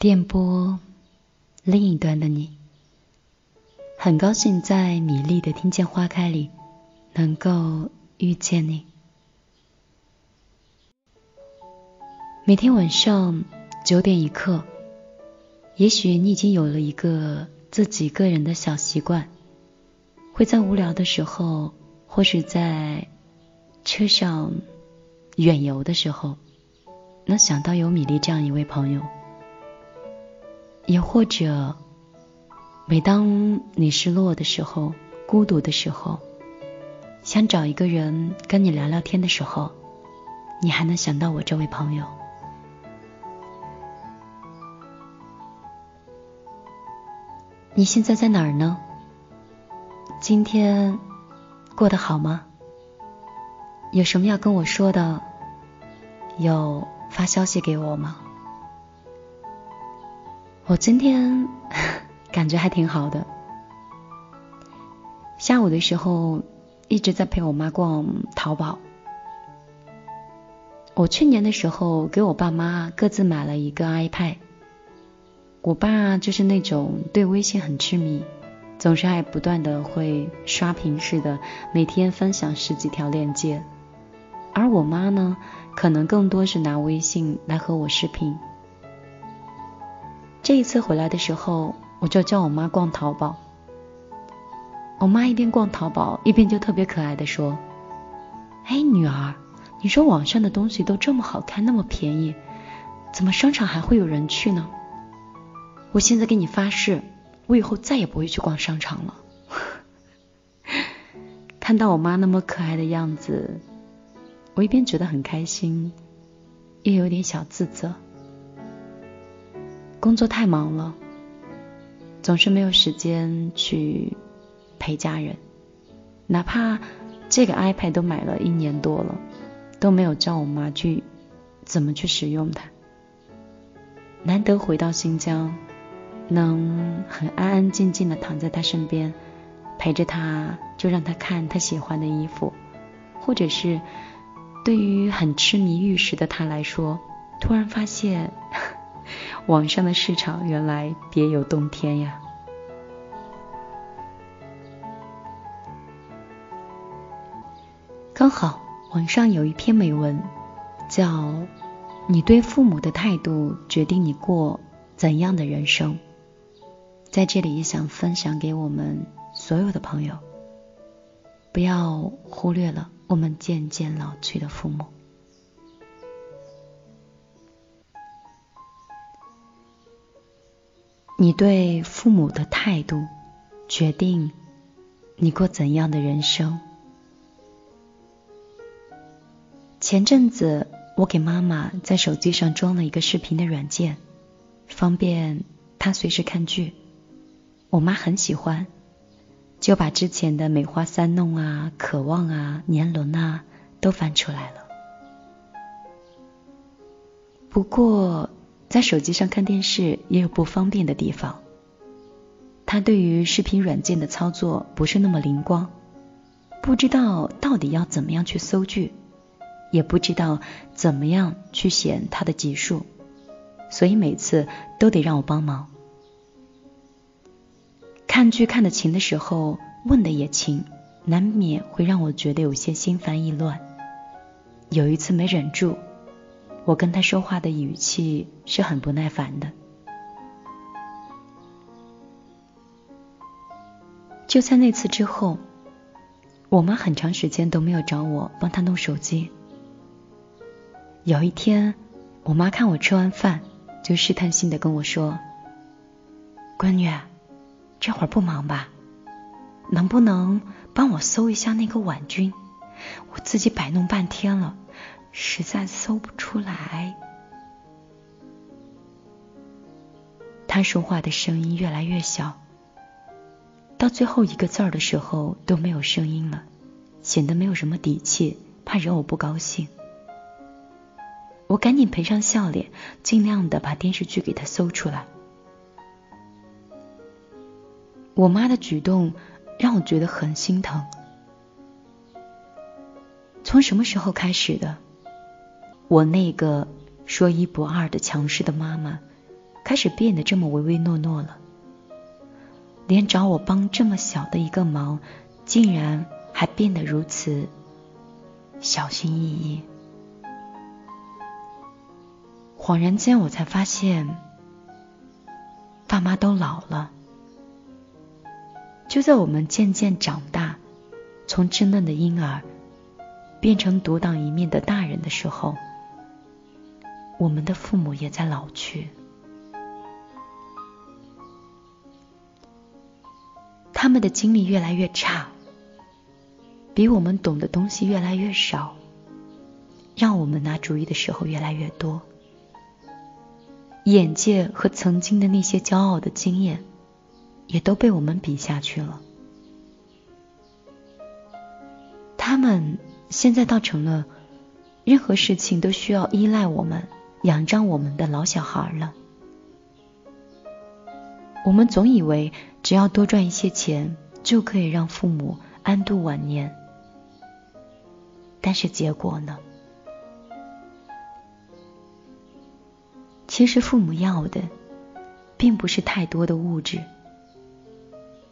电波另一端的你。很高兴在米粒的《听见花开》里能够遇见你。每天晚上九点一刻，也许你已经有了一个自己个人的小习惯，会在无聊的时候，或是在车上远游的时候，能想到有米粒这样一位朋友，也或者。每当你失落的时候、孤独的时候，想找一个人跟你聊聊天的时候，你还能想到我这位朋友。你现在在哪儿呢？今天过得好吗？有什么要跟我说的？有发消息给我吗？我今天。感觉还挺好的。下午的时候一直在陪我妈逛淘宝。我去年的时候给我爸妈各自买了一个 iPad。我爸就是那种对微信很痴迷，总是爱不断的会刷屏似的，每天分享十几条链接。而我妈呢，可能更多是拿微信来和我视频。这一次回来的时候。我就叫我妈逛淘宝，我妈一边逛淘宝一边就特别可爱的说：“哎，女儿，你说网上的东西都这么好看，那么便宜，怎么商场还会有人去呢？我现在给你发誓，我以后再也不会去逛商场了。”看到我妈那么可爱的样子，我一边觉得很开心，又有点小自责。工作太忙了。总是没有时间去陪家人，哪怕这个 iPad 都买了一年多了，都没有教我妈去怎么去使用它。难得回到新疆，能很安安静静的躺在她身边，陪着她，就让她看她喜欢的衣服，或者是对于很痴迷玉石的她来说，突然发现。网上的市场原来别有洞天呀！刚好网上有一篇美文，叫《你对父母的态度决定你过怎样的人生》。在这里也想分享给我们所有的朋友，不要忽略了我们渐渐老去的父母。你对父母的态度，决定你过怎样的人生。前阵子，我给妈妈在手机上装了一个视频的软件，方便她随时看剧。我妈很喜欢，就把之前的《梅花三弄》啊、《渴望》啊、《年轮》啊都翻出来了。不过，在手机上看电视也有不方便的地方。他对于视频软件的操作不是那么灵光，不知道到底要怎么样去搜剧，也不知道怎么样去选他的集数，所以每次都得让我帮忙。看剧看得勤的时候，问的也勤，难免会让我觉得有些心烦意乱。有一次没忍住。我跟他说话的语气是很不耐烦的。就在那次之后，我妈很长时间都没有找我帮她弄手机。有一天，我妈看我吃完饭，就试探性的跟我说：“闺女，这会儿不忙吧？能不能帮我搜一下那个婉君？我自己摆弄半天了，实在搜不出来。他说话的声音越来越小，到最后一个字儿的时候都没有声音了，显得没有什么底气，怕惹我不高兴。我赶紧赔上笑脸，尽量的把电视剧给他搜出来。我妈的举动让我觉得很心疼。从什么时候开始的？我那个说一不二的强势的妈妈，开始变得这么唯唯诺诺了，连找我帮这么小的一个忙，竟然还变得如此小心翼翼。恍然间，我才发现，爸妈都老了。就在我们渐渐长大，从稚嫩的婴儿。变成独当一面的大人的时候，我们的父母也在老去，他们的精力越来越差，比我们懂的东西越来越少，让我们拿主意的时候越来越多，眼界和曾经的那些骄傲的经验，也都被我们比下去了，他们。现在倒成了任何事情都需要依赖我们、仰仗我们的老小孩了。我们总以为只要多赚一些钱，就可以让父母安度晚年，但是结果呢？其实父母要的并不是太多的物质，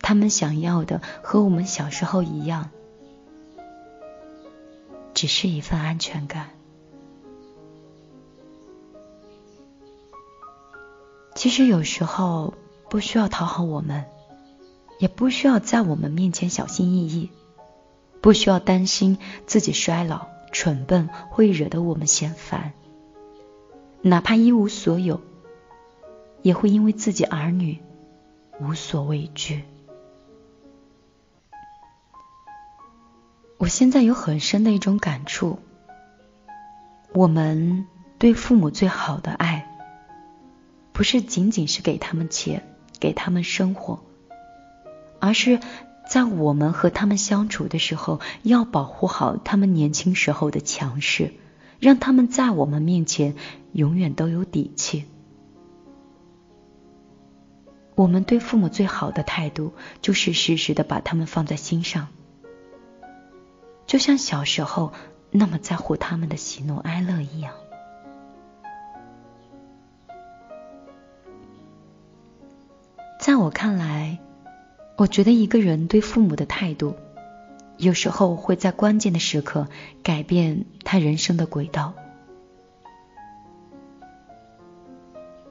他们想要的和我们小时候一样。只是一份安全感。其实有时候不需要讨好我们，也不需要在我们面前小心翼翼，不需要担心自己衰老、蠢笨会惹得我们嫌烦。哪怕一无所有，也会因为自己儿女无所畏惧。我现在有很深的一种感触：我们对父母最好的爱，不是仅仅是给他们钱、给他们生活，而是在我们和他们相处的时候，要保护好他们年轻时候的强势，让他们在我们面前永远都有底气。我们对父母最好的态度，就是时时的把他们放在心上。就像小时候那么在乎他们的喜怒哀乐一样，在我看来，我觉得一个人对父母的态度，有时候会在关键的时刻改变他人生的轨道。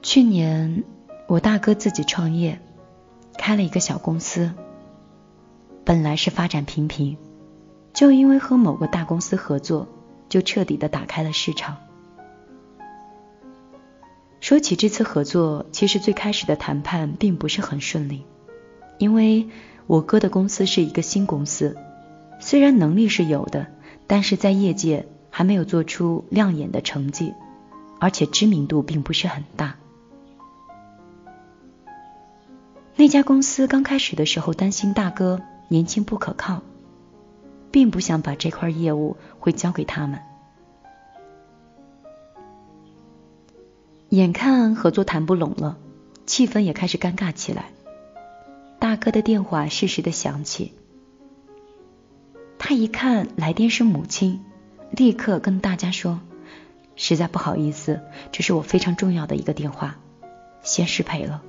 去年我大哥自己创业，开了一个小公司，本来是发展平平。就因为和某个大公司合作，就彻底的打开了市场。说起这次合作，其实最开始的谈判并不是很顺利，因为我哥的公司是一个新公司，虽然能力是有的，但是在业界还没有做出亮眼的成绩，而且知名度并不是很大。那家公司刚开始的时候，担心大哥年轻不可靠。并不想把这块业务会交给他们。眼看合作谈不拢了，气氛也开始尴尬起来。大哥的电话适时的响起，他一看来电是母亲，立刻跟大家说：“实在不好意思，这是我非常重要的一个电话，先失陪了。”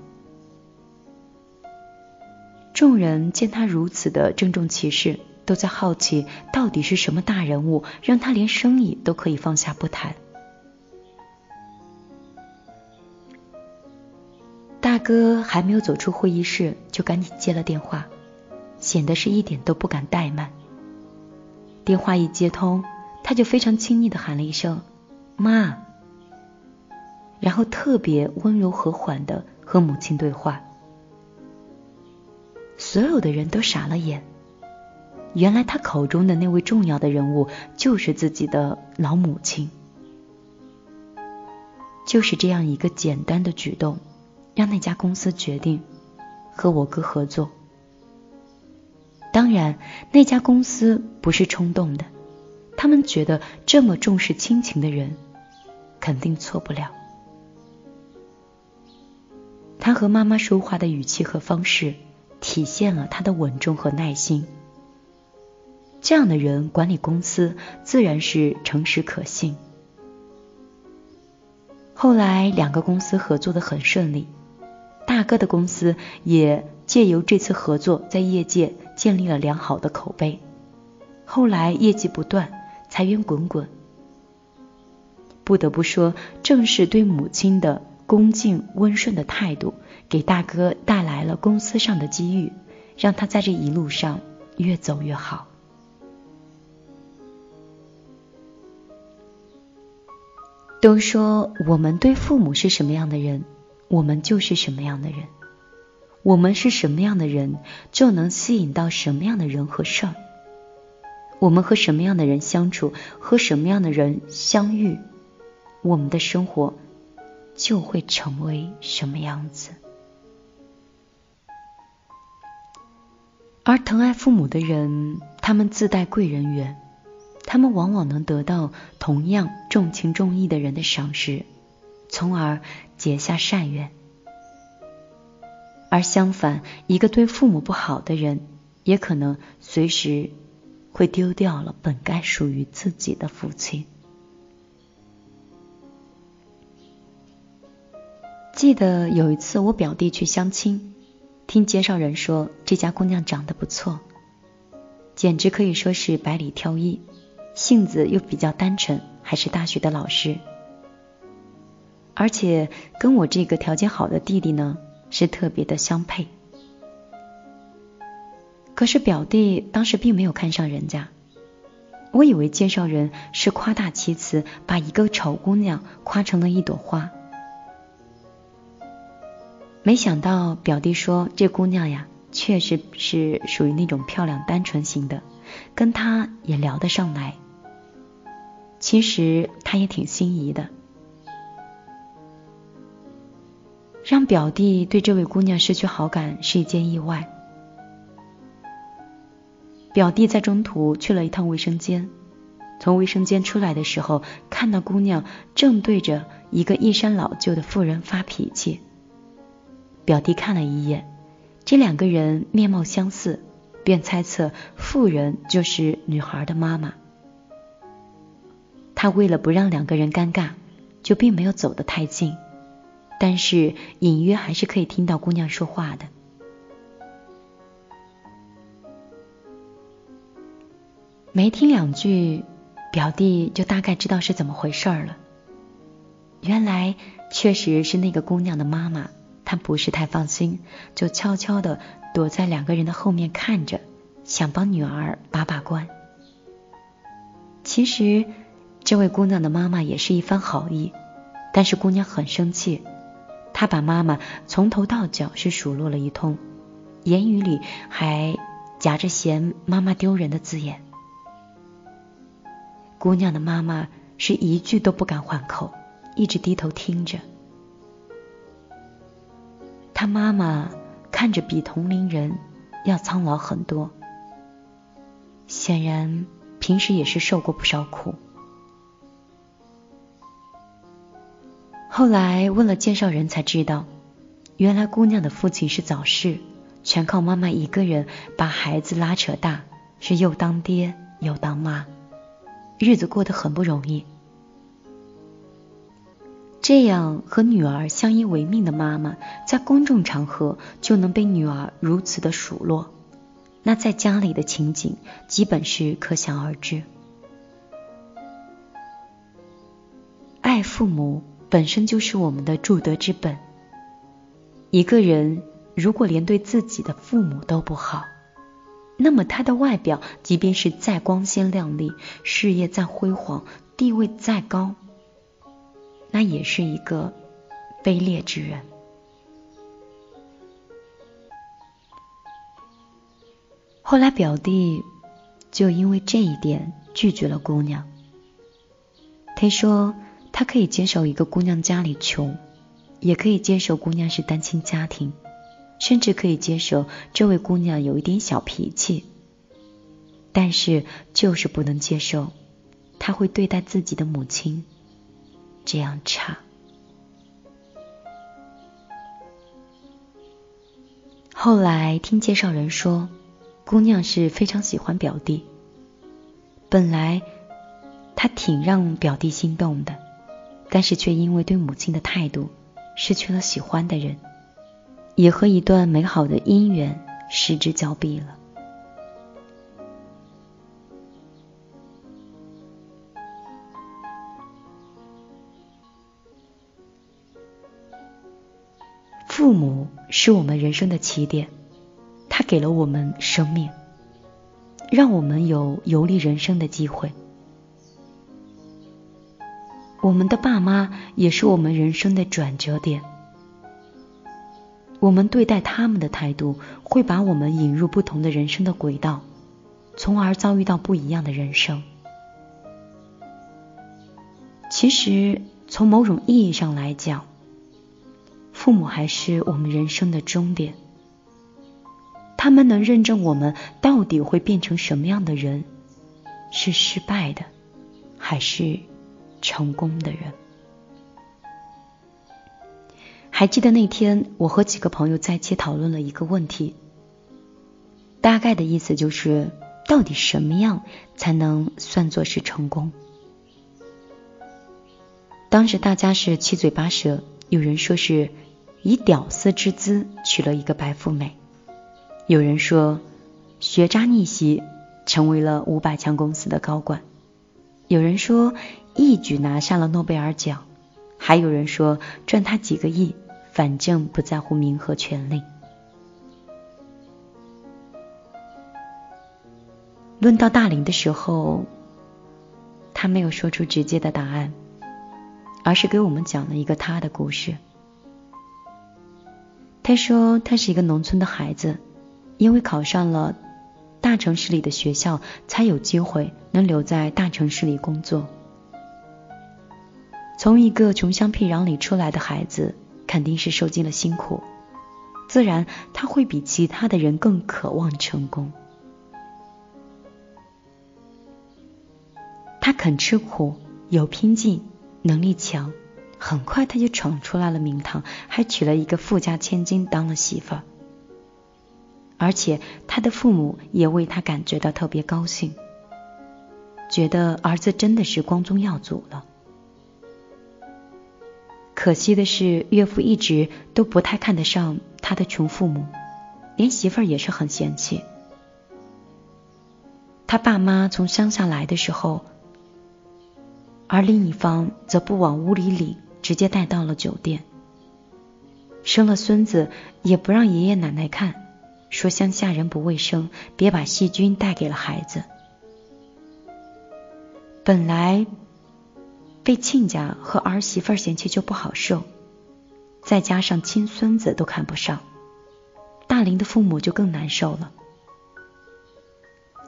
众人见他如此的郑重其事。都在好奇，到底是什么大人物让他连生意都可以放下不谈？大哥还没有走出会议室，就赶紧接了电话，显得是一点都不敢怠慢。电话一接通，他就非常亲昵的喊了一声“妈”，然后特别温柔和缓的和母亲对话，所有的人都傻了眼。原来他口中的那位重要的人物就是自己的老母亲。就是这样一个简单的举动，让那家公司决定和我哥合作。当然，那家公司不是冲动的，他们觉得这么重视亲情的人，肯定错不了。他和妈妈说话的语气和方式，体现了他的稳重和耐心。这样的人管理公司，自然是诚实可信。后来，两个公司合作的很顺利，大哥的公司也借由这次合作，在业界建立了良好的口碑。后来业绩不断，财源滚滚。不得不说，正是对母亲的。恭敬温顺的态度，给大哥带来了公司上的机遇，让他在这一路上越走越好。都说我们对父母是什么样的人，我们就是什么样的人；我们是什么样的人，就能吸引到什么样的人和事儿。我们和什么样的人相处，和什么样的人相遇，我们的生活。就会成为什么样子。而疼爱父母的人，他们自带贵人缘，他们往往能得到同样重情重义的人的赏识，从而结下善缘。而相反，一个对父母不好的人，也可能随时会丢掉了本该属于自己的父亲。记得有一次我表弟去相亲，听介绍人说这家姑娘长得不错，简直可以说是百里挑一，性子又比较单纯，还是大学的老师，而且跟我这个条件好的弟弟呢是特别的相配。可是表弟当时并没有看上人家，我以为介绍人是夸大其词，把一个丑姑娘夸成了一朵花。没想到表弟说这姑娘呀，确实是属于那种漂亮单纯型的，跟他也聊得上来。其实他也挺心仪的。让表弟对这位姑娘失去好感是一件意外。表弟在中途去了一趟卫生间，从卫生间出来的时候，看到姑娘正对着一个衣衫老旧的妇人发脾气。表弟看了一眼，这两个人面貌相似，便猜测妇人就是女孩的妈妈。他为了不让两个人尴尬，就并没有走得太近，但是隐约还是可以听到姑娘说话的。没听两句，表弟就大概知道是怎么回事了。原来确实是那个姑娘的妈妈。她不是太放心，就悄悄的躲在两个人的后面看着，想帮女儿把把关。其实，这位姑娘的妈妈也是一番好意，但是姑娘很生气，他把妈妈从头到脚是数落了一通，言语里还夹着嫌妈妈丢人的字眼。姑娘的妈妈是一句都不敢还口，一直低头听着。他妈妈看着比同龄人要苍老很多，显然平时也是受过不少苦。后来问了介绍人才知道，原来姑娘的父亲是早逝，全靠妈妈一个人把孩子拉扯大，是又当爹又当妈，日子过得很不容易。这样和女儿相依为命的妈妈，在公众场合就能被女儿如此的数落，那在家里的情景基本是可想而知。爱父母本身就是我们的铸德之本。一个人如果连对自己的父母都不好，那么他的外表即便是再光鲜亮丽，事业再辉煌，地位再高。那也是一个卑劣之人。后来表弟就因为这一点拒绝了姑娘。他说他可以接受一个姑娘家里穷，也可以接受姑娘是单亲家庭，甚至可以接受这位姑娘有一点小脾气，但是就是不能接受他会对待自己的母亲这样差。后来听介绍人说。姑娘是非常喜欢表弟，本来她挺让表弟心动的，但是却因为对母亲的态度，失去了喜欢的人，也和一段美好的姻缘失之交臂了。父母是我们人生的起点。他给了我们生命，让我们有游历人生的机会。我们的爸妈也是我们人生的转折点。我们对待他们的态度，会把我们引入不同的人生的轨道，从而遭遇到不一样的人生。其实，从某种意义上来讲，父母还是我们人生的终点。他们能认证我们到底会变成什么样的人，是失败的，还是成功的人？还记得那天，我和几个朋友在一起讨论了一个问题，大概的意思就是，到底什么样才能算作是成功？当时大家是七嘴八舌，有人说是以屌丝之姿娶了一个白富美。有人说，学渣逆袭成为了五百强公司的高管；有人说，一举拿下了诺贝尔奖；还有人说，赚他几个亿，反正不在乎名和权利。论到大龄的时候，他没有说出直接的答案，而是给我们讲了一个他的故事。他说，他是一个农村的孩子。因为考上了大城市里的学校，才有机会能留在大城市里工作。从一个穷乡僻壤里出来的孩子，肯定是受尽了辛苦，自然他会比其他的人更渴望成功。他肯吃苦，有拼劲，能力强，很快他就闯出来了名堂，还娶了一个富家千金当了媳妇儿。而且他的父母也为他感觉到特别高兴，觉得儿子真的是光宗耀祖了。可惜的是，岳父一直都不太看得上他的穷父母，连媳妇儿也是很嫌弃。他爸妈从乡下来的时候，而另一方则不往屋里领，直接带到了酒店。生了孙子也不让爷爷奶奶看。说乡下人不卫生，别把细菌带给了孩子。本来被亲家和儿媳妇嫌弃就不好受，再加上亲孙子都看不上，大林的父母就更难受了。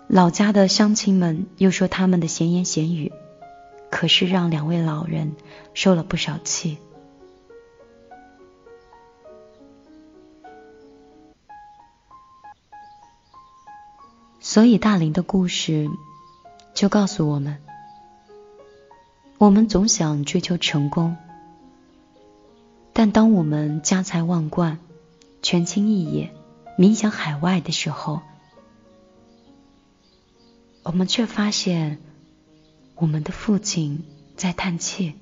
老家的乡亲们又说他们的闲言闲语，可是让两位老人受了不少气。所以，大林的故事就告诉我们：我们总想追求成功，但当我们家财万贯、权倾一野、名响海外的时候，我们却发现我们的父亲在叹气，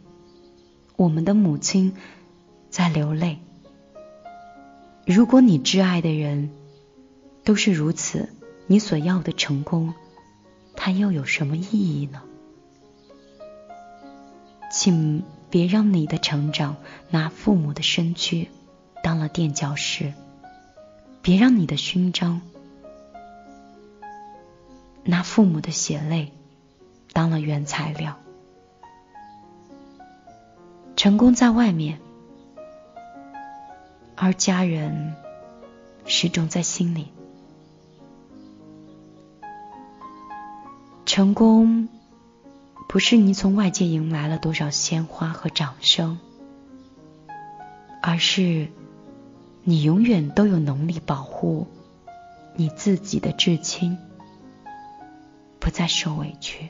我们的母亲在流泪。如果你挚爱的人都是如此，你所要的成功，它又有什么意义呢？请别让你的成长拿父母的身躯当了垫脚石，别让你的勋章拿父母的血泪当了原材料。成功在外面，而家人始终在心里。成功不是你从外界迎来了多少鲜花和掌声，而是你永远都有能力保护你自己的至亲，不再受委屈。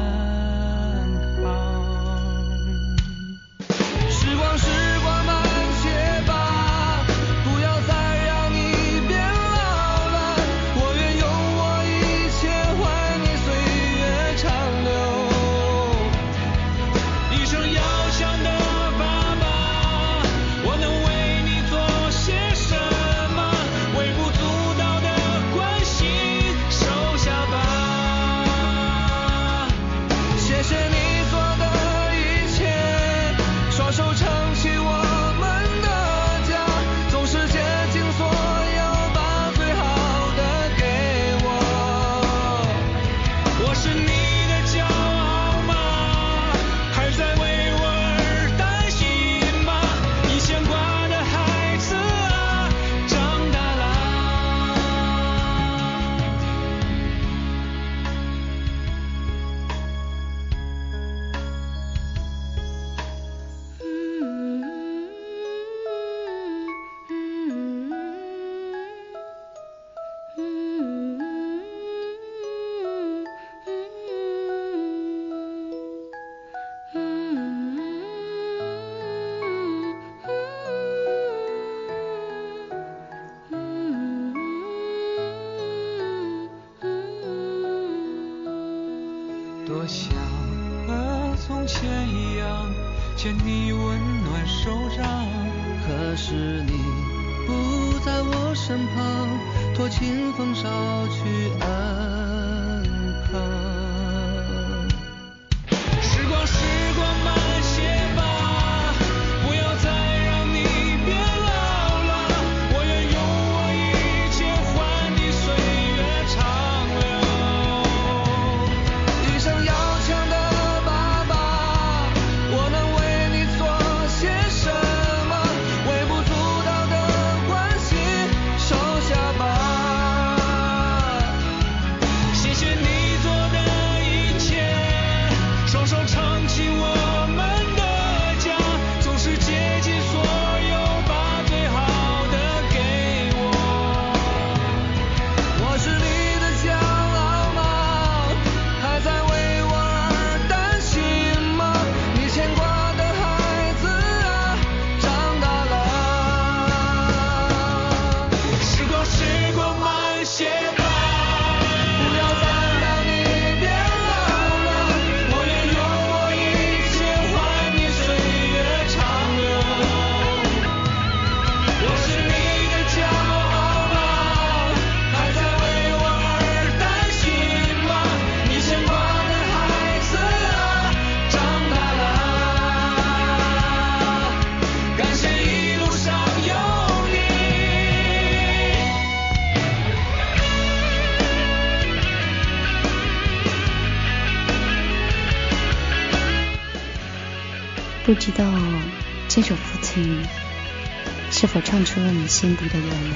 心底的眼泪？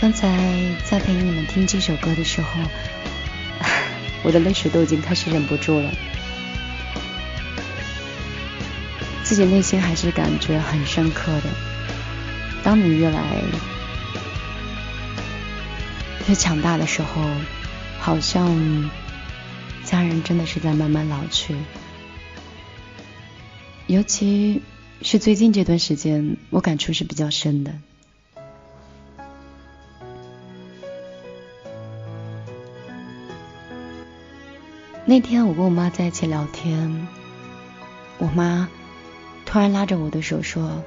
刚才在陪你们听这首歌的时候，我的泪水都已经开始忍不住了，自己内心还是感觉很深刻的。当你越来越强大的时候，好像家人真的是在慢慢老去。尤其是最近这段时间，我感触是比较深的。那天我跟我妈在一起聊天，我妈突然拉着我的手说：“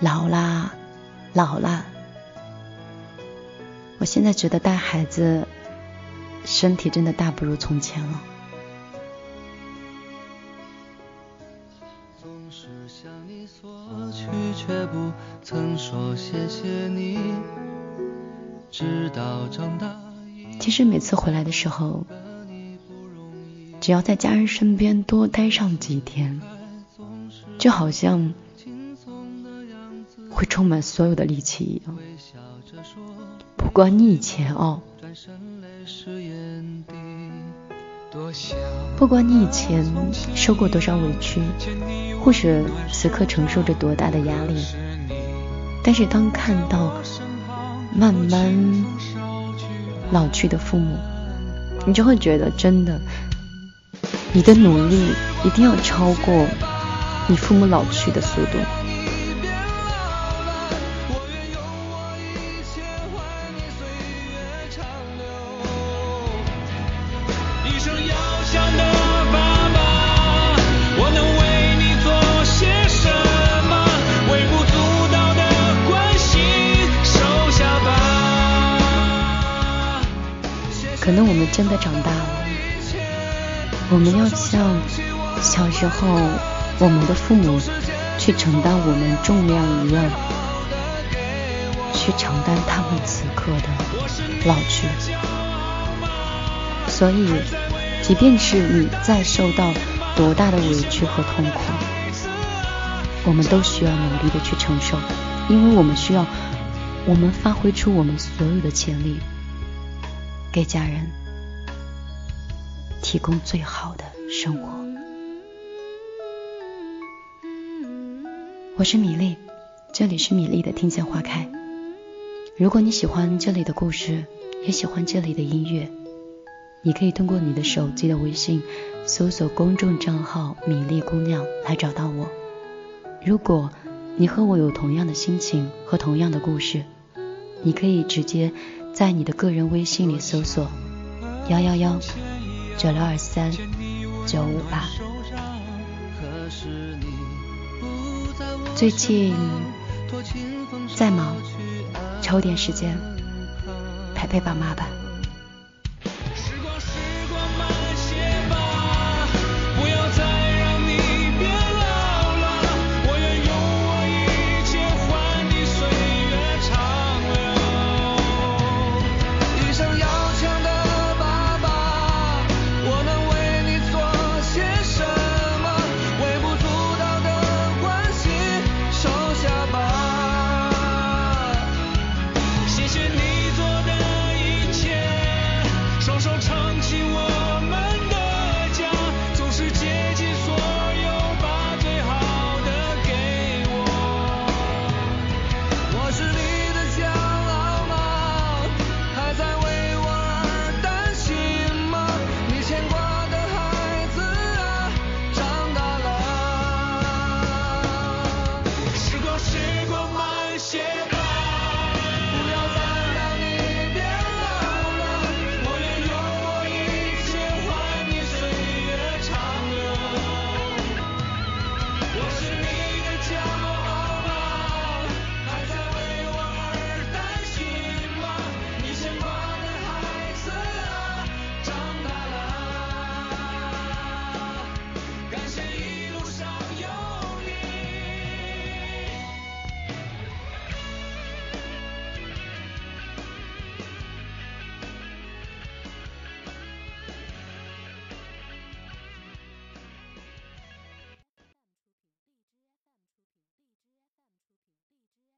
老啦，老啦。”我现在觉得带孩子，身体真的大不如从前了。其实每次回来的时候。只要在家人身边多待上几天，就好像会充满所有的力气一样。不管你以前哦，不管你以前受过多少委屈，或者此刻承受着多大的压力，但是当看到慢慢老去的父母，你就会觉得真的。你的努力一定要超过你父母老去的速度。真的长大了。我们要像小时候我们的父母去承担我们重量一样，去承担他们此刻的老去。所以，即便是你再受到多大的委屈和痛苦，我们都需要努力的去承受，因为我们需要我们发挥出我们所有的潜力，给家人。提供最好的生活。我是米粒，这里是米粒的听见花开。如果你喜欢这里的故事，也喜欢这里的音乐，你可以通过你的手机的微信搜索公众账号“米粒姑娘”来找到我。如果你和我有同样的心情和同样的故事，你可以直接在你的个人微信里搜索幺幺幺。九六二三九五八。最近再忙，抽点时间陪陪爸妈吧。